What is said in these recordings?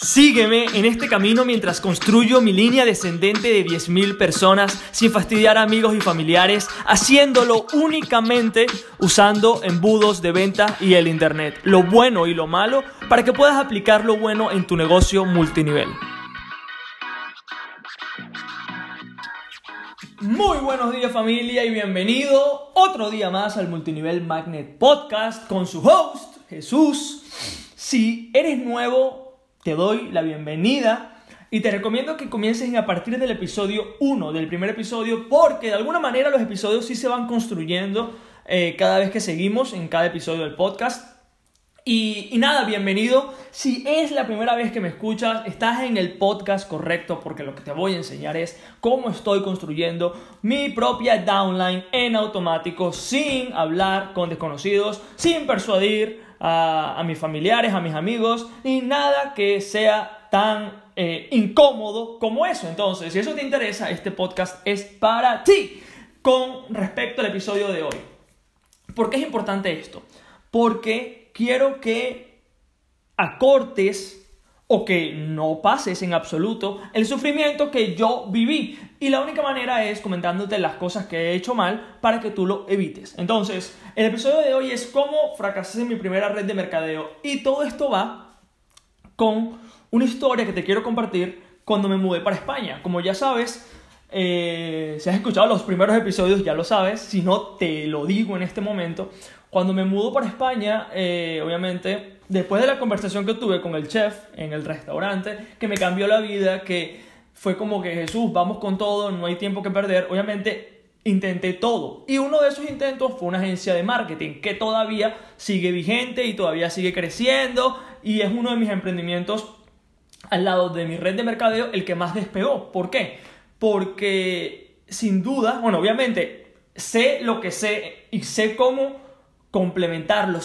Sígueme en este camino mientras construyo mi línea descendente de 10.000 personas sin fastidiar a amigos y familiares, haciéndolo únicamente usando embudos de venta y el Internet, lo bueno y lo malo, para que puedas aplicar lo bueno en tu negocio multinivel. Muy buenos días familia y bienvenido otro día más al Multinivel Magnet Podcast con su host Jesús. Si eres nuevo te doy la bienvenida y te recomiendo que comiences a partir del episodio 1, del primer episodio, porque de alguna manera los episodios sí se van construyendo eh, cada vez que seguimos en cada episodio del podcast. Y, y, nada, bienvenido. Si es la primera vez que me escuchas, estás en el podcast correcto porque lo que te voy a enseñar es cómo estoy construyendo mi propia downline en automático sin hablar con desconocidos, sin persuadir a, mis familiares, a mis amigos, ni nada que sea tan eh, incómodo como eso. Entonces, si eso te interesa, este podcast es para ti con respecto al episodio de hoy. ¿Por qué es importante esto? Porque quiero que acortes o que no pases en absoluto el sufrimiento que yo viví. Y la única manera es comentándote las cosas que he hecho mal para que tú lo evites. Entonces, el episodio de hoy es cómo fracasé en mi primera red de mercadeo. Y todo esto va con una historia que te quiero compartir cuando me mudé para España. Como ya sabes, eh, si has escuchado los primeros episodios ya lo sabes, si no te lo digo en este momento. Cuando me mudo para España, eh, obviamente después de la conversación que tuve con el chef en el restaurante, que me cambió la vida, que fue como que Jesús, vamos con todo, no hay tiempo que perder, obviamente intenté todo. Y uno de esos intentos fue una agencia de marketing que todavía sigue vigente y todavía sigue creciendo y es uno de mis emprendimientos al lado de mi red de mercadeo el que más despegó. ¿Por qué? Porque sin duda, bueno, obviamente sé lo que sé y sé cómo complementarlo,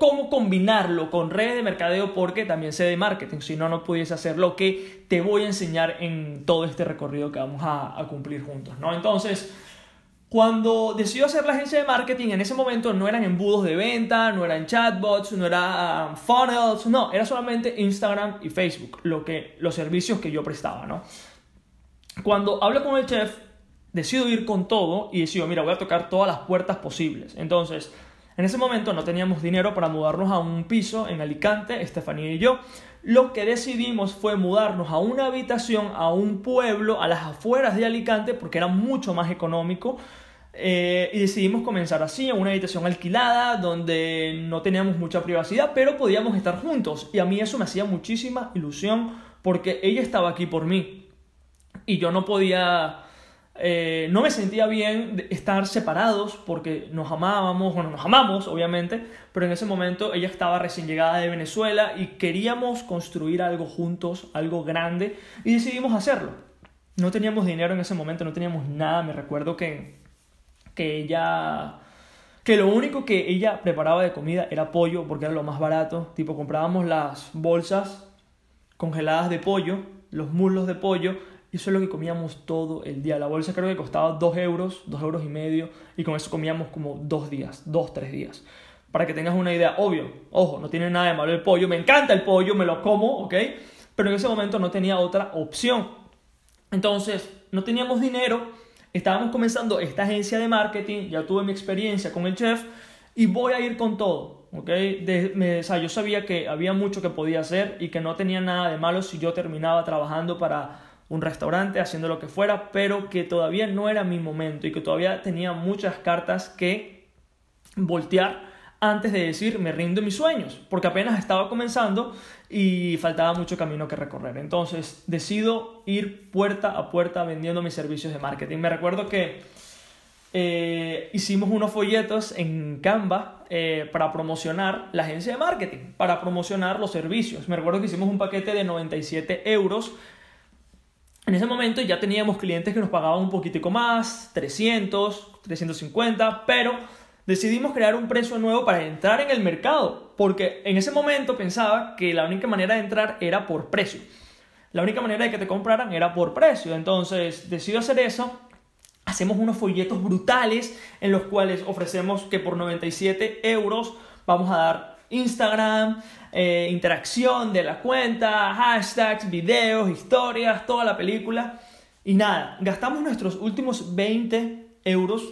cómo combinarlo con redes de mercadeo porque también sé de marketing, si no, no pudiese hacer lo que te voy a enseñar en todo este recorrido que vamos a, cumplir juntos, ¿no? Entonces, cuando decido hacer la agencia de marketing, en ese momento no eran embudos de venta, no eran chatbots, no eran funnels, no, era solamente Instagram y Facebook, lo que, los servicios que yo prestaba, ¿no? Cuando hablo con el chef, decido ir con todo y decido, mira, voy a tocar todas las puertas posibles. Entonces, en ese momento no teníamos dinero para mudarnos a un piso en Alicante, Estefanía y yo. Lo que decidimos fue mudarnos a una habitación, a un pueblo, a las afueras de Alicante, porque era mucho más económico. Eh, y decidimos comenzar así, en una habitación alquilada, donde no teníamos mucha privacidad, pero podíamos estar juntos. Y a mí eso me hacía muchísima ilusión, porque ella estaba aquí por mí. Y yo no podía eh, no me sentía bien estar separados porque nos amábamos, bueno, nos amamos obviamente, pero en ese momento ella estaba recién llegada de Venezuela y queríamos construir algo juntos, algo grande, y decidimos hacerlo. No teníamos dinero en ese momento, no teníamos nada, me recuerdo que, que ella que lo único que ella preparaba de comida era pollo porque era lo más barato, tipo comprábamos las bolsas congeladas de pollo, los muslos de pollo y eso es lo que comíamos todo el día. La bolsa creo que costaba 2 euros, 2 euros y medio. Y con eso comíamos como dos días, dos, tres días. Para que tengas una idea, obvio, ojo, no tiene nada de malo el pollo. Me encanta el pollo, me lo como, ¿ok? Pero en ese momento no tenía otra opción. Entonces, no teníamos dinero. Estábamos comenzando esta agencia de marketing. Ya tuve mi experiencia con el chef. Y voy a ir con todo, ¿ok? o sea, yo sabía que había mucho que podía hacer y que no tenía nada de malo si yo terminaba trabajando para un restaurante, haciendo lo que fuera, pero que todavía no era mi momento y que todavía tenía muchas cartas que voltear antes de decir me rindo mis sueños, porque apenas estaba comenzando y faltaba mucho camino que recorrer. Entonces decido ir puerta a puerta vendiendo mis servicios de marketing. Me recuerdo que eh, hicimos unos folletos en Canva eh, para promocionar la agencia de marketing, para promocionar los servicios. Me recuerdo que hicimos un paquete de 97 euros en ese momento ya teníamos clientes que nos pagaban un poquitico más, 300, 350, pero decidimos crear un precio nuevo para entrar en el mercado, porque en ese momento pensaba que la única manera de entrar era por precio. La única manera de que te compraran era por precio. Entonces decido hacer eso. Hacemos unos folletos brutales en los cuales ofrecemos que por 97 euros vamos a dar Instagram, eh, interacción de la cuenta, hashtags, videos, historias, toda la película. Y nada, gastamos nuestros últimos 20 euros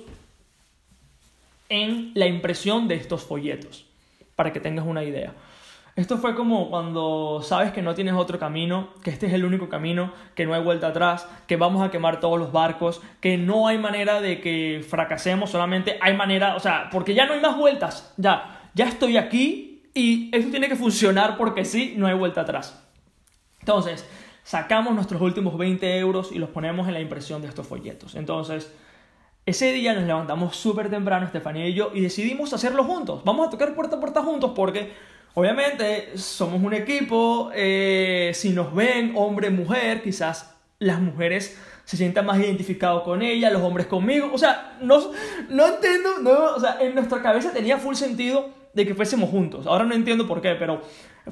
en la impresión de estos folletos, para que tengas una idea. Esto fue como cuando sabes que no tienes otro camino, que este es el único camino, que no hay vuelta atrás, que vamos a quemar todos los barcos, que no hay manera de que fracasemos, solamente hay manera, o sea, porque ya no hay más vueltas, ya, ya estoy aquí y eso tiene que funcionar porque sí, no hay vuelta atrás. Entonces, sacamos nuestros últimos 20 euros y los ponemos en la impresión de estos folletos. Entonces, ese día nos levantamos súper temprano, Estefanía y yo, y decidimos hacerlo juntos. Vamos a tocar puerta a puerta juntos porque obviamente somos un equipo, eh, si nos ven hombre, mujer, quizás las mujeres se sientan más identificados con ella, los hombres conmigo. O sea, no, no entiendo, no, o sea, en nuestra cabeza tenía full sentido de que fuésemos juntos. Ahora no entiendo por qué, pero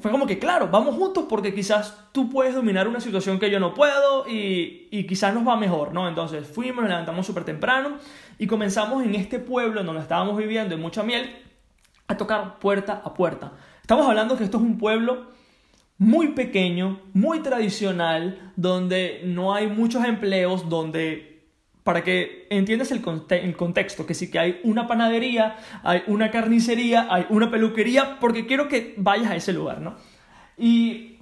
fue como que, claro, vamos juntos porque quizás tú puedes dominar una situación que yo no puedo y, y quizás nos va mejor, ¿no? Entonces fuimos, nos levantamos súper temprano y comenzamos en este pueblo donde estábamos viviendo en Mucha Miel a tocar puerta a puerta. Estamos hablando que esto es un pueblo muy pequeño, muy tradicional, donde no hay muchos empleos, donde para que entiendas el, contexto, que sí que hay una panadería, hay una carnicería, hay una peluquería, porque quiero que vayas a ese lugar, ¿no? Y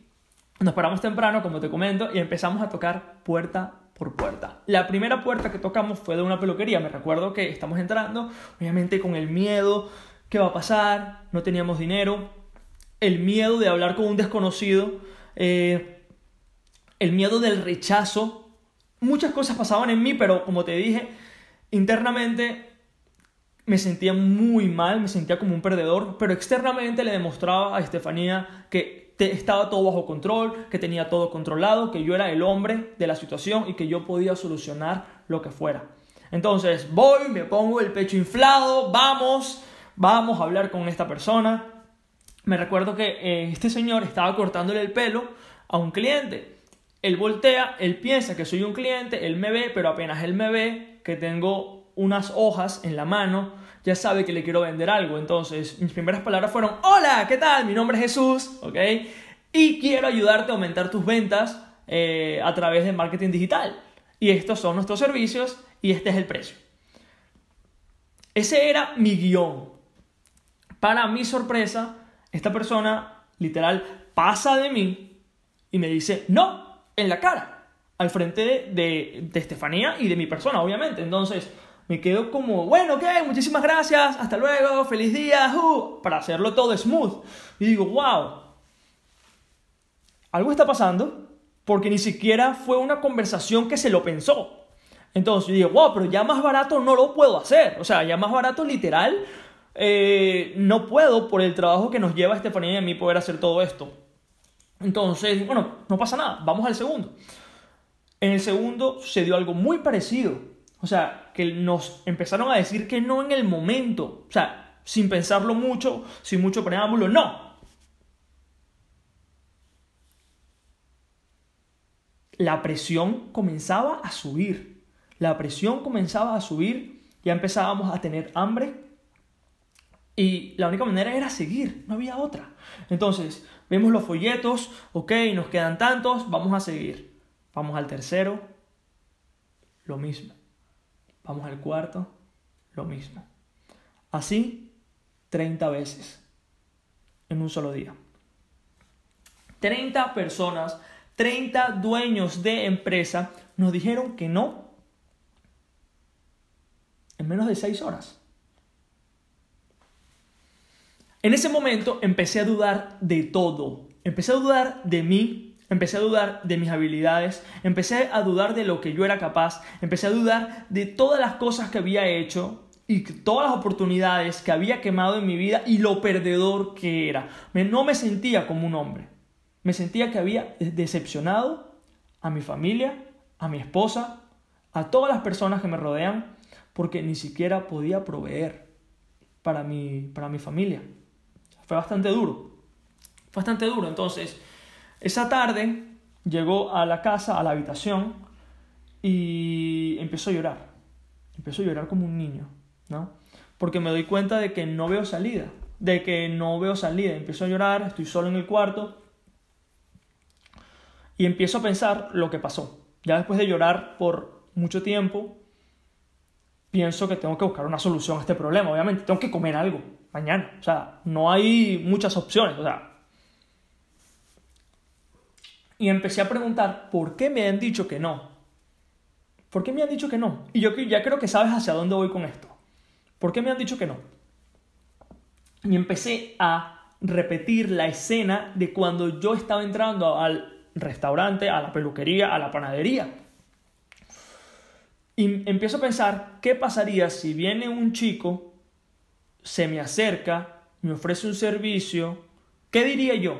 nos paramos temprano, como te comento, y empezamos a tocar puerta por puerta. La primera puerta que tocamos fue de una peluquería, me recuerdo que estamos entrando, obviamente con el miedo, ¿qué va a pasar? No teníamos dinero, el miedo de hablar con un desconocido, eh, el miedo del rechazo muchas cosas pasaban en mí, pero como te dije, internamente me sentía muy mal, me sentía como un perdedor, pero externamente le demostraba a Estefanía que estaba todo bajo control, que tenía todo controlado, que yo era el hombre de la situación y que yo podía solucionar lo que fuera. Entonces voy, me pongo el pecho inflado, vamos, vamos a hablar con esta persona. Me recuerdo que eh, este señor estaba cortándole el pelo a un cliente él voltea, él piensa que soy un cliente, él me ve, pero apenas él me ve que tengo unas hojas en la mano, ya sabe que le quiero vender algo. Entonces, mis primeras palabras fueron, hola, ¿qué tal? Mi nombre es Jesús, ¿ok? Y quiero ayudarte a aumentar tus ventas eh, a través de marketing digital. Y estos son nuestros servicios y este es el precio. Ese era mi guion. Para mi sorpresa, esta persona literal pasa de mí y me dice, no, en la cara, al frente de, de, Estefanía y de mi persona, obviamente. Entonces me quedo como, bueno, ok, muchísimas gracias, hasta luego, feliz día, uh", para hacerlo todo smooth. Y digo, wow, algo está pasando porque ni siquiera fue una conversación que se lo pensó. Entonces yo digo, wow, pero ya más barato no lo puedo hacer. O sea, ya más barato literal, eh, no puedo por el trabajo que nos lleva Estefanía y a mí poder hacer todo esto. Entonces, bueno, no pasa nada, vamos al segundo. En el segundo sucedió algo muy parecido. O sea, que nos empezaron a decir que no en el momento. O sea, sin pensarlo mucho, sin mucho preámbulo, no. La presión comenzaba a subir. La presión comenzaba a subir. Ya empezábamos a tener hambre. Y la única manera era seguir, no había otra. Entonces, Vemos los folletos, ok, nos quedan tantos, vamos a seguir. Vamos al tercero, lo mismo. Vamos al cuarto, lo mismo. Así, 30 veces en un solo día. 30 personas, 30 dueños de empresa nos dijeron que no en menos de 6 horas. En ese momento empecé a dudar de todo. Empecé a dudar de mí, empecé a dudar de mis habilidades, empecé a dudar de lo que yo era capaz, empecé a dudar de todas las cosas que había hecho y todas las oportunidades que había quemado en mi vida y lo perdedor que era. No me sentía como un hombre. Me sentía que había decepcionado a mi familia, a mi esposa, a todas las personas que me rodean, porque ni siquiera podía proveer para mi, para mi familia. Fue bastante duro. Fue bastante duro. Entonces, esa tarde llegó a la casa, a la habitación, y empezó a llorar. Empezó a llorar como un niño, ¿no? Porque me doy cuenta de que no veo salida. de que no veo salida. Empiezo a llorar, estoy solo en el cuarto y empiezo a pensar lo que pasó. Ya después de llorar por mucho tiempo, pienso que tengo que buscar una solución a este problema. Obviamente, tengo que comer algo mañana. O sea, no hay muchas opciones. O sea, y empecé a preguntar por qué me han dicho que no. ¿Por qué me han dicho que no? Y yo ya creo que sabes hacia dónde voy con esto. ¿Por qué me han dicho que no? Y empecé a repetir la escena de cuando yo estaba entrando al restaurante, a la peluquería, a la panadería. Y empiezo a pensar, ¿qué pasaría si viene un chico, se me acerca, me ofrece un servicio? ¿Qué diría yo?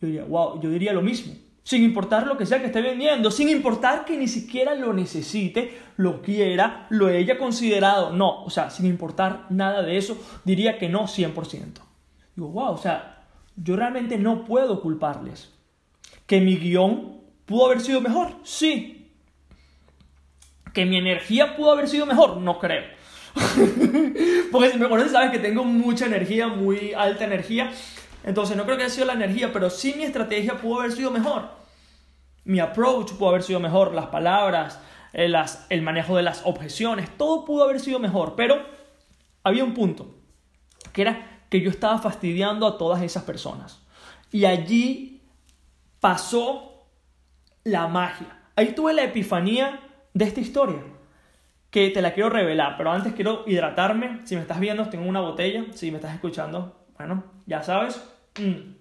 Yo diría, wow, yo diría lo mismo. Sin importar lo que sea que esté vendiendo, sin importar que ni siquiera lo necesite, lo quiera, lo haya considerado. No, o sea, sin importar nada de eso, diría que no 100%. Digo, wow, o sea, yo realmente no puedo culparles. ¿Que mi guion pudo haber sido mejor? Sí. ¿Que mi energía pudo haber sido mejor? No creo. Porque si me conoces sabes que tengo mucha energía, muy alta energía. Entonces no creo que haya sido la energía, pero sí mi estrategia pudo haber sido mejor. Mi approach pudo haber sido mejor, las palabras, el, eh, el manejo de las objeciones, todo pudo haber sido mejor, pero había un punto, que era que yo estaba fastidiando a todas esas personas. Y allí pasó la magia. Ahí tuve la epifanía de esta historia, que te la quiero revelar, pero antes quiero hidratarme. Si me estás viendo, tengo una botella, si me estás escuchando, bueno, ya sabes. Mm.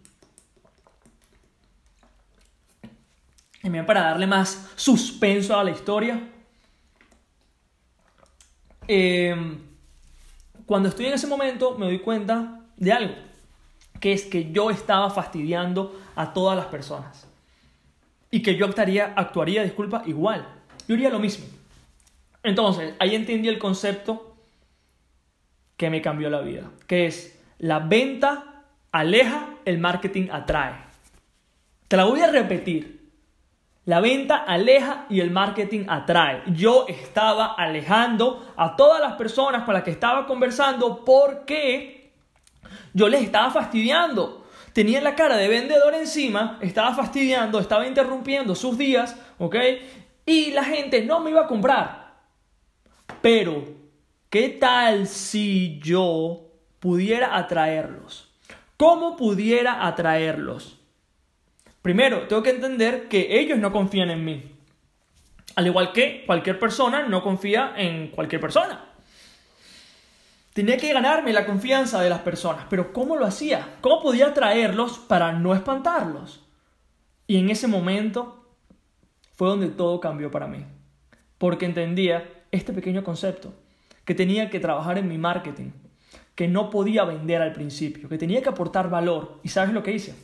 Bien, para darle más suspenso a la historia. Em, cuando estoy en ese momento me doy cuenta de algo, que es que yo estaba fastidiando a todas las personas. Y que yo actuaría, actuaría, disculpa, igual. Yo haría lo mismo. Entonces, ahí entendí el concepto que me cambió la vida, que es la venta aleja, el marketing atrae. Te la voy a repetir. La venta aleja y el marketing atrae. Yo estaba alejando a todas las personas con las que estaba conversando porque yo les estaba fastidiando. Tenía la cara de vendedor encima, estaba fastidiando, estaba interrumpiendo sus días, ¿ok? Y la gente no me iba a comprar. Pero, ¿qué tal si yo pudiera atraerlos. ¿Cómo pudiera atraerlos? Primero, tengo que entender que ellos no confían en mí. Al igual que cualquier persona no confía en cualquier persona. Tenía que ganarme la confianza de las personas, pero ¿cómo lo hacía? ¿Cómo podía atraerlos para no espantarlos? Y en ese momento fue donde todo cambió para mí, porque entendía este pequeño concepto, que tenía que trabajar en mi marketing, que no podía vender al principio, que tenía que aportar valor. ¿Y sabes lo que hice?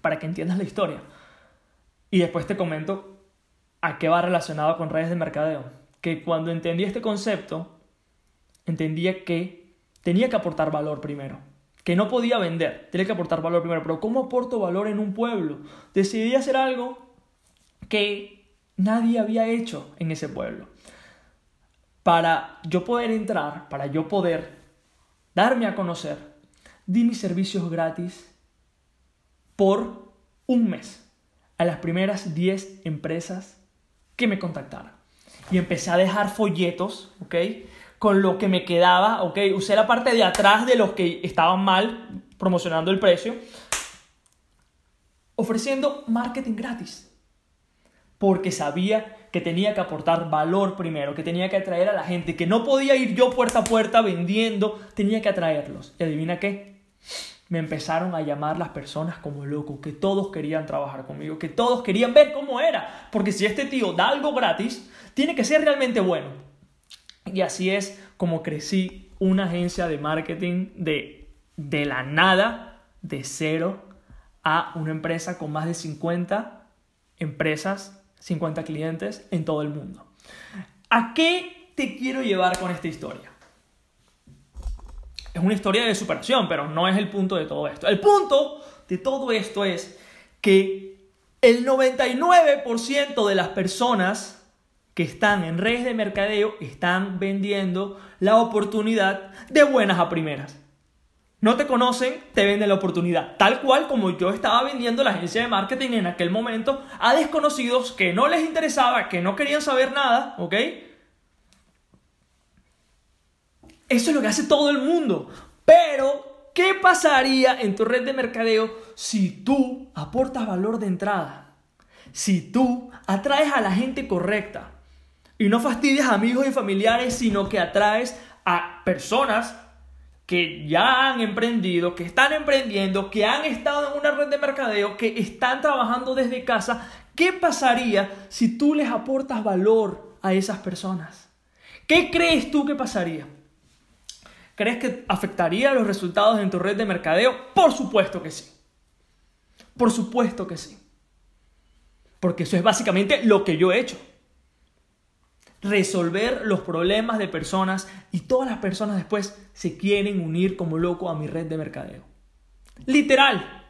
Para que entiendas la historia. Y después te comento a qué va relacionado con redes de mercadeo. Que cuando entendí este concepto, entendía que tenía que aportar valor primero. Que no podía vender, tenía que aportar valor primero. Pero ¿cómo aporto valor en un pueblo? Decidí hacer algo que nadie había hecho en ese pueblo. Para yo poder entrar, para yo poder darme a conocer, di mis servicios gratis por un mes a las primeras 10 empresas que me contactaran. Y empecé a dejar folletos, ¿ok? Con lo que me quedaba, ¿ok? Usé la parte de atrás de los que estaban mal promocionando el precio, ofreciendo marketing gratis. Porque sabía que tenía que aportar valor primero, que tenía que atraer a la gente, que no podía ir yo puerta a puerta vendiendo, tenía que atraerlos. ¿Y adivina qué? Me empezaron a llamar las personas como loco, que todos querían trabajar conmigo, que todos querían ver cómo era, porque si este tío da algo gratis, tiene que ser realmente bueno. Y así es como crecí una agencia de marketing de, de la nada, de cero, a una empresa con más de 50 empresas 50 clientes en todo el mundo. ¿A qué te quiero llevar con esta historia? Es una historia de superación, pero no es el punto de todo esto. El punto de todo esto es que el 99% de las personas que están en redes de mercadeo están vendiendo la oportunidad de buenas a primeras. No te conocen, te venden la oportunidad. Tal cual como yo estaba vendiendo la agencia de marketing en aquel momento a desconocidos que no les interesaba, que no querían saber nada, ¿ok? Eso es lo que hace todo el mundo. Pero, ¿qué pasaría en tu red de mercadeo si tú aportas valor de entrada? Si tú atraes a la gente correcta y no fastidias a amigos y familiares, sino que atraes a personas que ya han emprendido, que están emprendiendo, que han estado en una red de mercadeo, que están trabajando desde casa, ¿qué pasaría si tú les aportas valor a esas personas? ¿Qué crees tú que pasaría? ¿Crees que afectaría los resultados en tu red de mercadeo? Por supuesto que sí. Por supuesto que sí. Porque eso es básicamente lo que yo he hecho. Resolver los problemas de personas y todas las personas después se quieren unir como loco a mi red de mercadeo. Literal.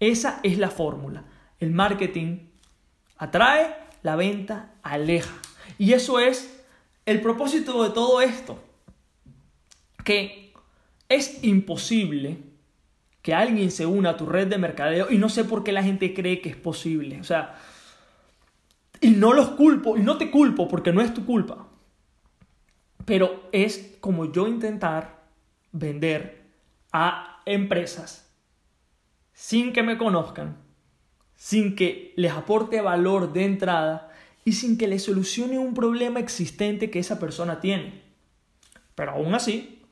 Esa es la fórmula. El marketing atrae, la venta aleja. Y eso es el propósito de todo esto que es imposible que alguien se una a tu red de mercadeo y no sé por qué la gente cree que es posible. O sea, y no los culpo, y no te culpo porque no es tu culpa. Pero es como yo intentar vender a empresas sin que me conozcan, sin que les aporte valor de entrada y sin que les solucione un problema existente que esa persona tiene. Pero aún así,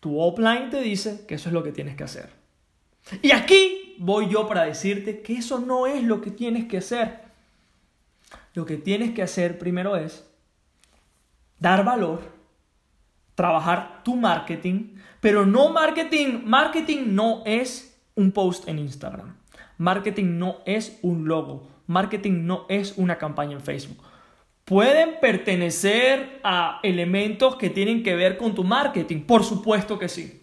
tu offline te dice que eso es lo que tienes que hacer. Y aquí voy yo para decirte que eso no es lo que tienes que hacer. Lo que tienes que hacer primero es dar valor, trabajar tu marketing, pero no marketing. Marketing no es un post en Instagram. Marketing no es un logo. Marketing no es una campaña en Facebook pueden pertenecer a elementos que tienen que ver con tu marketing. Por supuesto que sí.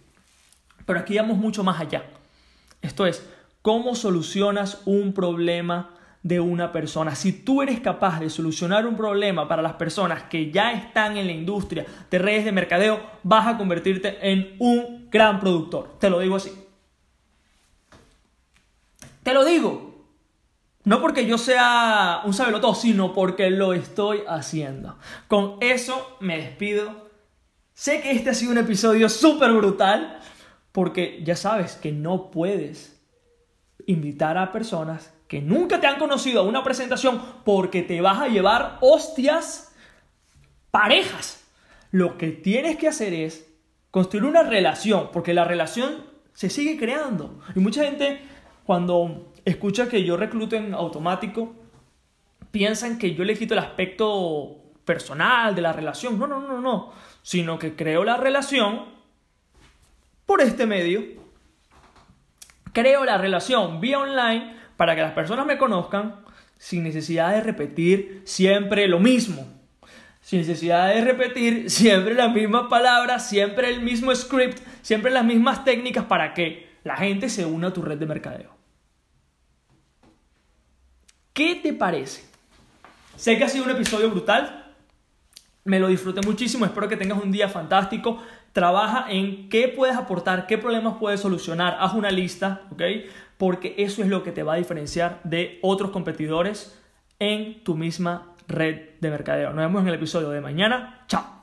Pero aquí vamos mucho más allá. Esto es, ¿cómo solucionas un problema de una persona? Si tú eres capaz de solucionar un problema para las personas que ya están en la industria de redes de mercadeo, vas a convertirte en un gran productor. Te lo digo así. Te lo digo. No porque yo sea un sabelotodo, sino porque lo estoy haciendo. Con eso me despido. Sé que este ha sido un episodio súper brutal, porque ya sabes que no puedes invitar a personas que nunca te han conocido a una presentación porque te vas a llevar hostias parejas. Lo que tienes que hacer es construir una relación, porque la relación se sigue creando. Y mucha gente cuando escucha que yo recluto en automático, piensan que yo le quito el aspecto personal de la relación. No, no, no, no. Sino que creo la relación por este medio. Creo la relación vía online para que las personas me conozcan sin necesidad de repetir siempre lo mismo. Sin necesidad de repetir siempre las mismas palabras, siempre el mismo script, siempre las mismas técnicas para que la gente se una a tu red de mercadeo. ¿Qué te parece? Sé que ha sido un episodio brutal. Me lo disfruté muchísimo. Espero que tengas un día fantástico. Trabaja en qué puedes aportar, qué problemas puedes solucionar. Haz una lista, ¿ok? Porque eso es lo que te va a diferenciar de otros competidores en tu misma red de mercadeo. Nos vemos en el episodio de mañana. Chao.